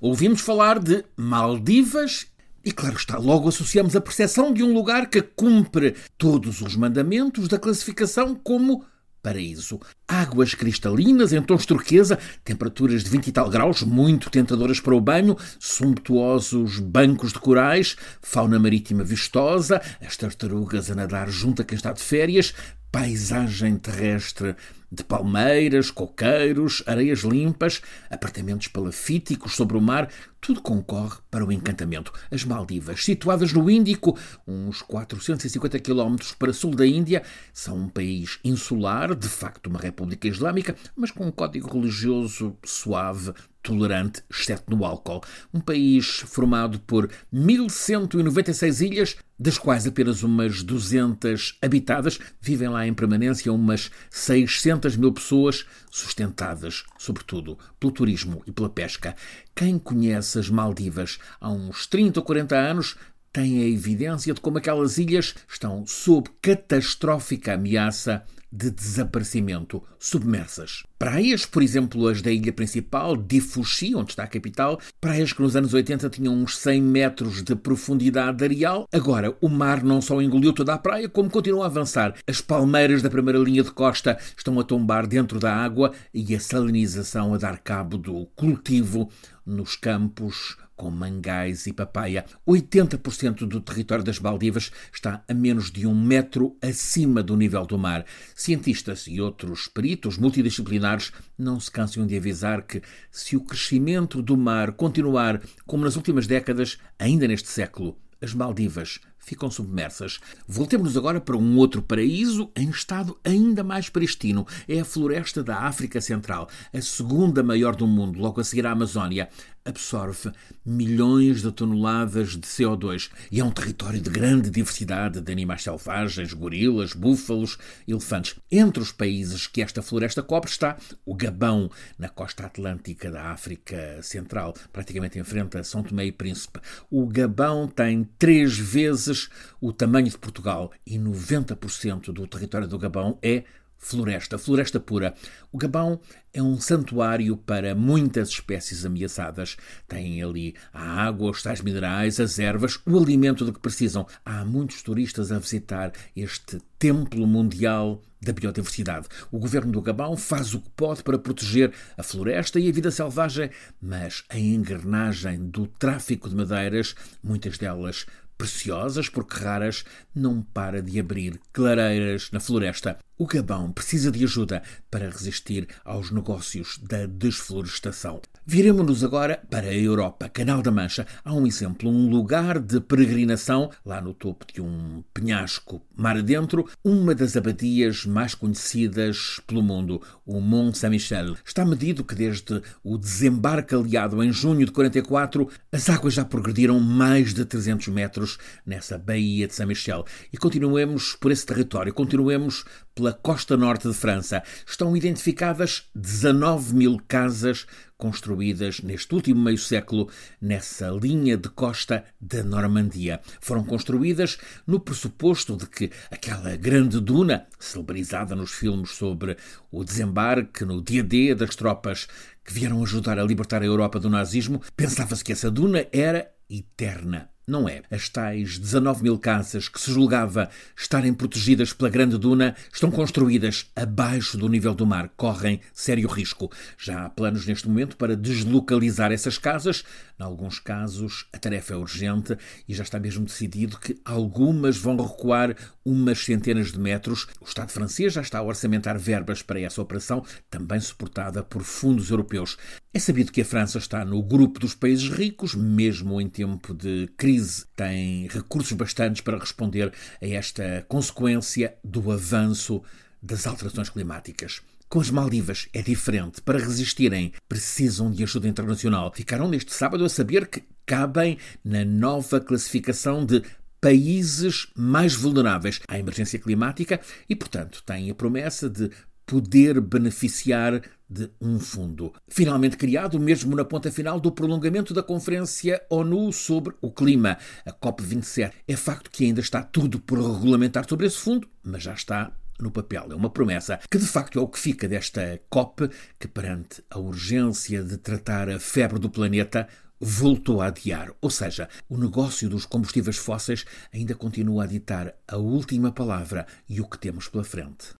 Ouvimos falar de Maldivas e, claro está, logo associamos a percepção de um lugar que cumpre todos os mandamentos da classificação como paraíso. Águas cristalinas em tons turquesa, temperaturas de 20 e tal graus, muito tentadoras para o banho, sumptuosos bancos de corais, fauna marítima vistosa, as tartarugas a nadar junto a quem está de férias, paisagem terrestre de palmeiras, coqueiros, areias limpas, apartamentos palafíticos sobre o mar, tudo concorre para o encantamento. As Maldivas, situadas no Índico, uns 450 quilómetros para sul da Índia, são um país insular, de facto uma república islâmica, mas com um código religioso suave, tolerante, exceto no álcool. Um país formado por 1196 ilhas, das quais apenas umas 200 habitadas, vivem lá em permanência umas 600 mil pessoas, sustentadas, sobretudo, pelo turismo e pela pesca. Quem conhece as Maldivas há uns 30 ou 40 anos tem a evidência de como aquelas ilhas estão sob catastrófica ameaça de desaparecimento submersas. Praias, por exemplo, as da ilha principal, de Fuxi, onde está a capital, praias que nos anos 80 tinham uns 100 metros de profundidade areal. Agora, o mar não só engoliu toda a praia, como continua a avançar. As palmeiras da primeira linha de costa estão a tombar dentro da água e a salinização a dar cabo do cultivo nos campos com mangais e papaya. 80% do território das Maldivas está a menos de um metro acima do nível do mar. Cientistas e outros peritos multidisciplinares não se cansam de avisar que, se o crescimento do mar continuar como nas últimas décadas, ainda neste século, as Maldivas ficam submersas. Voltemos agora para um outro paraíso em estado ainda mais pristino. É a floresta da África Central, a segunda maior do mundo, logo a seguir à Amazónia absorve milhões de toneladas de CO2 e é um território de grande diversidade de animais selvagens, gorilas, búfalos, elefantes. Entre os países que esta floresta cobre está o Gabão, na costa atlântica da África Central, praticamente em frente a São Tomé e Príncipe. O Gabão tem três vezes o tamanho de Portugal e 90% do território do Gabão é floresta, floresta pura. O Gabão é um santuário para muitas espécies ameaçadas. Tem ali a água, os tais minerais, as ervas, o alimento de que precisam. Há muitos turistas a visitar este templo mundial da biodiversidade. O governo do Gabão faz o que pode para proteger a floresta e a vida selvagem, mas a engrenagem do tráfico de madeiras, muitas delas preciosas porque raras, não para de abrir clareiras na floresta. O Gabão precisa de ajuda para resistir aos negócios da desflorestação. Viremos-nos agora para a Europa, Canal da Mancha. Há um exemplo, um lugar de peregrinação, lá no topo de um penhasco mar adentro, uma das abadias mais conhecidas pelo mundo, o Mont Saint-Michel. Está medido que desde o desembarque aliado em junho de 44, as águas já progrediram mais de 300 metros nessa baía de Saint-Michel. E continuemos por esse território, continuemos pela costa norte de França. Estão identificadas 19 mil casas construídas neste último meio século nessa linha de costa da Normandia. Foram construídas no pressuposto de que aquela grande duna, celebrizada nos filmes sobre o desembarque no dia D das tropas que vieram ajudar a libertar a Europa do nazismo, pensava-se que essa duna era eterna. Não é. As tais 19 mil casas que se julgava estarem protegidas pela Grande Duna estão construídas abaixo do nível do mar, correm sério risco. Já há planos neste momento para deslocalizar essas casas. Em alguns casos, a tarefa é urgente e já está mesmo decidido que algumas vão recuar umas centenas de metros. O Estado francês já está a orçamentar verbas para essa operação, também suportada por fundos europeus. É sabido que a França está no grupo dos países ricos, mesmo em tempo de crise, tem recursos bastantes para responder a esta consequência do avanço das alterações climáticas. Com as Maldivas é diferente. Para resistirem, precisam de ajuda internacional. Ficaram neste sábado a saber que cabem na nova classificação de países mais vulneráveis à emergência climática e, portanto, têm a promessa de poder beneficiar de um fundo. Finalmente criado, mesmo na ponta final do prolongamento da Conferência ONU sobre o Clima, a COP27. É facto que ainda está tudo por regulamentar sobre esse fundo, mas já está no papel. É uma promessa que, de facto, é o que fica desta COP, que, perante a urgência de tratar a febre do planeta, voltou a adiar. Ou seja, o negócio dos combustíveis fósseis ainda continua a ditar a última palavra e o que temos pela frente.